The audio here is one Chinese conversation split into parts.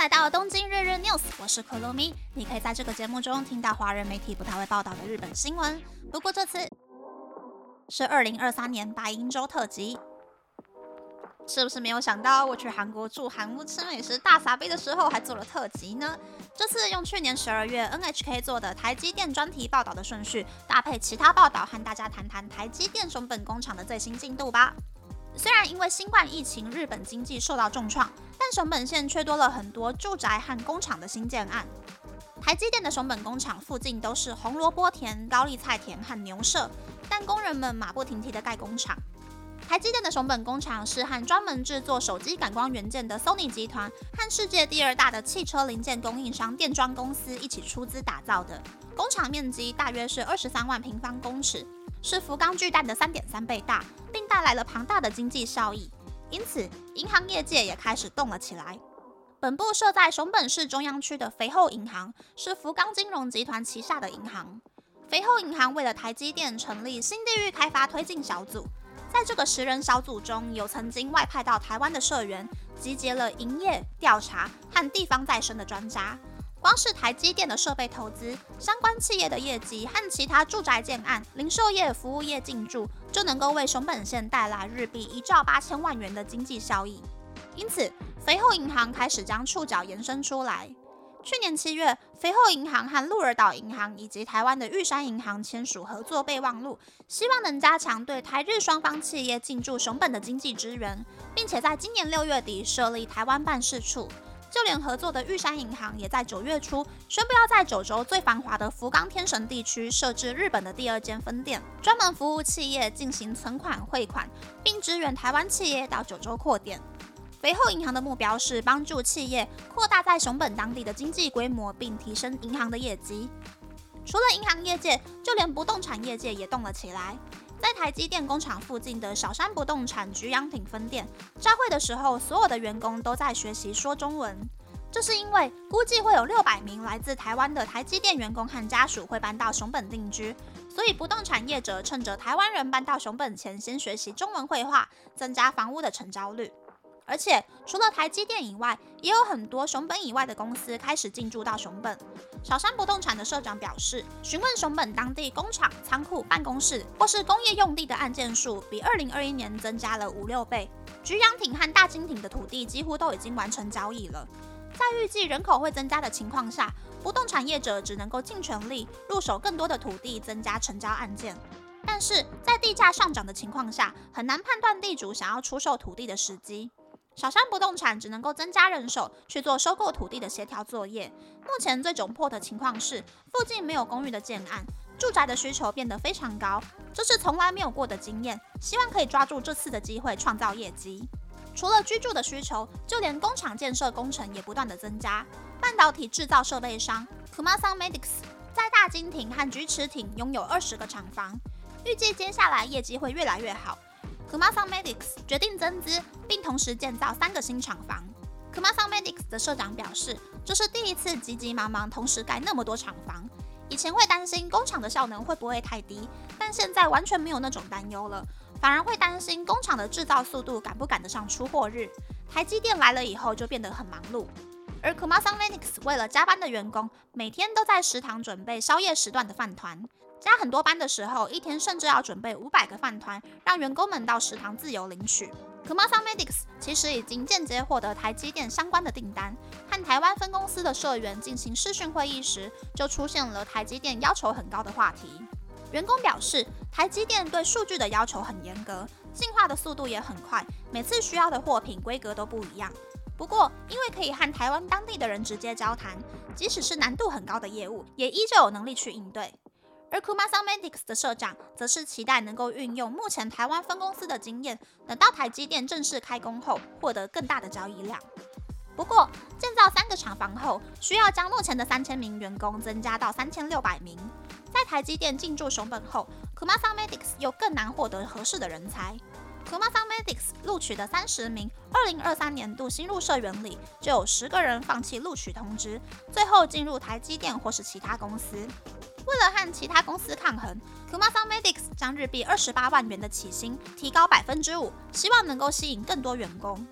来到东京日日 news，我是可露咪。你可以在这个节目中听到华人媒体不太会报道的日本新闻。不过这次是二零二三年白银周特辑，是不是没有想到我去韩国住韩屋吃美食大撒杯的时候还做了特辑呢？这次用去年十二月 NHK 做的台积电专题报道的顺序，搭配其他报道，和大家谈谈台积电熊本工厂的最新进度吧。虽然因为新冠疫情，日本经济受到重创，但熊本县却多了很多住宅和工厂的新建案。台积电的熊本工厂附近都是红萝卜田、高丽菜田和牛舍，但工人们马不停蹄地盖工厂。台积电的熊本工厂是和专门制作手机感光元件的 Sony 集团和世界第二大的汽车零件供应商电装公司一起出资打造的。工厂面积大约是二十三万平方公尺。是福冈巨蛋的三点三倍大，并带来了庞大的经济效益。因此，银行业界也开始动了起来。本部设在熊本市中央区的肥厚银行是福冈金融集团旗下的银行。肥厚银行为了台积电成立新地域开发推进小组，在这个十人小组中有曾经外派到台湾的社员，集结了营业、调查和地方再生的专家。光是台积电的设备投资、相关企业的业绩和其他住宅建案、零售业、服务业进驻，就能够为熊本县带来日币一兆八千万元的经济效益。因此，肥厚银行开始将触角延伸出来。去年七月，肥厚银行和鹿儿岛银行以及台湾的玉山银行签署合作备忘录，希望能加强对台日双方企业进驻熊本的经济支援，并且在今年六月底设立台湾办事处。就连合作的玉山银行也在九月初宣布要在九州最繁华的福冈天神地区设置日本的第二间分店，专门服务企业进行存款汇款，并支援台湾企业到九州扩店。肥厚银行的目标是帮助企业扩大在熊本当地的经济规模，并提升银行的业绩。除了银行业界，就连不动产业界也动了起来。在台积电工厂附近的小山不动产菊阳町分店，召会的时候，所有的员工都在学习说中文。这是因为估计会有六百名来自台湾的台积电员工和家属会搬到熊本定居，所以不动产业者趁着台湾人搬到熊本前，先学习中文绘画，增加房屋的成交率。而且，除了台积电以外，也有很多熊本以外的公司开始进驻到熊本。小山不动产的社长表示，询问熊本当地工厂、仓库、办公室或是工业用地的案件数，比二零二一年增加了五六倍。菊阳町和大金町的土地几乎都已经完成交易了。在预计人口会增加的情况下，不动产业者只能够尽全力入手更多的土地，增加成交案件。但是在地价上涨的情况下，很难判断地主想要出售土地的时机。小山不动产只能够增加人手去做收购土地的协调作业。目前最窘迫的情况是，附近没有公寓的建案，住宅的需求变得非常高，这是从来没有过的经验。希望可以抓住这次的机会创造业绩。除了居住的需求，就连工厂建设工程也不断的增加。半导体制造设备商 Kumasan Medics 在大金町和菊池町拥有二十个厂房，预计接下来业绩会越来越好。Kumasan Medics 决定增资，并同时建造三个新厂房。Kumasan Medics 的社长表示，这是第一次急急忙忙同时盖那么多厂房。以前会担心工厂的效能会不会太低，但现在完全没有那种担忧了，反而会担心工厂的制造速度赶不赶得上出货日。台积电来了以后就变得很忙碌，而 Kumasan Medics 为了加班的员工，每天都在食堂准备宵夜时段的饭团。加很多班的时候，一天甚至要准备五百个饭团，让员工们到食堂自由领取。Kumasan Medics 其实已经间接获得台积电相关的订单，和台湾分公司的社员进行视讯会议时，就出现了台积电要求很高的话题。员工表示，台积电对数据的要求很严格，进化的速度也很快，每次需要的货品规格都不一样。不过，因为可以和台湾当地的人直接交谈，即使是难度很高的业务，也依旧有能力去应对。而 Kumasa Medics 的社长则是期待能够运用目前台湾分公司的经验，等到台积电正式开工后，获得更大的交易量。不过，建造三个厂房后，需要将目前的三千名员工增加到三千六百名。在台积电进驻熊本后，Kumasa Medics 又更难获得合适的人才。Kumasa Medics 录取的三十名二零二三年度新入社员里，就有十个人放弃录取通知，最后进入台积电或是其他公司。为了和其他公司抗衡，Kumasan Medics 将日币二十八万元的起薪提高百分之五，希望能够吸引更多员工。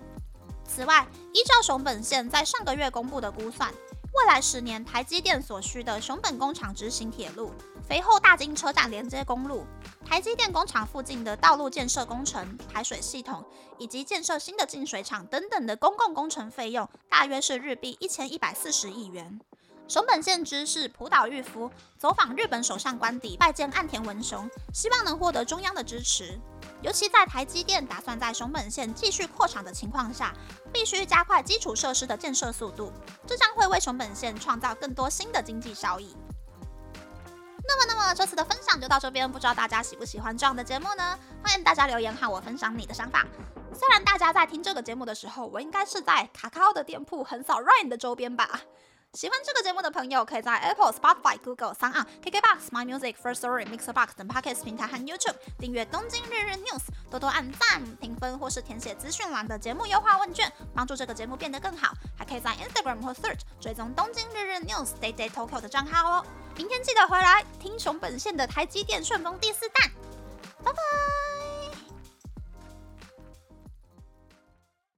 此外，依照熊本县在上个月公布的估算，未来十年台积电所需的熊本工厂执行铁路、肥后大金车站连接公路、台积电工厂附近的道路建设工程、排水系统以及建设新的净水厂等等的公共工程费用，大约是日币一千一百四十亿元。熊本县知事浦岛裕夫走访日本首相官邸，拜见岸田文雄，希望能获得中央的支持。尤其在台积电打算在熊本县继续扩厂的情况下，必须加快基础设施的建设速度，这将会为熊本县创造更多新的经济效益。那么，那么这次的分享就到这边，不知道大家喜不喜欢这样的节目呢？欢迎大家留言和我分享你的想法。虽然大家在听这个节目的时候，我应该是在卡卡奥的店铺横扫 Ryan 的周边吧。喜欢这个节目的朋友，可以在 Apple、Spotify、Google、s o n KKBox、My Music、First Story、Mixer Box 等 Podcast 平台和 YouTube 订阅《东京日日 News》，多多按赞、评分或是填写资讯栏的节目优化问卷，帮助这个节目变得更好。还可以在 Instagram 或 Search 追踪《东京日日 News》Day Day Tokyo 的账号哦。明天记得回来听熊本县的台积电顺丰第四弹。拜拜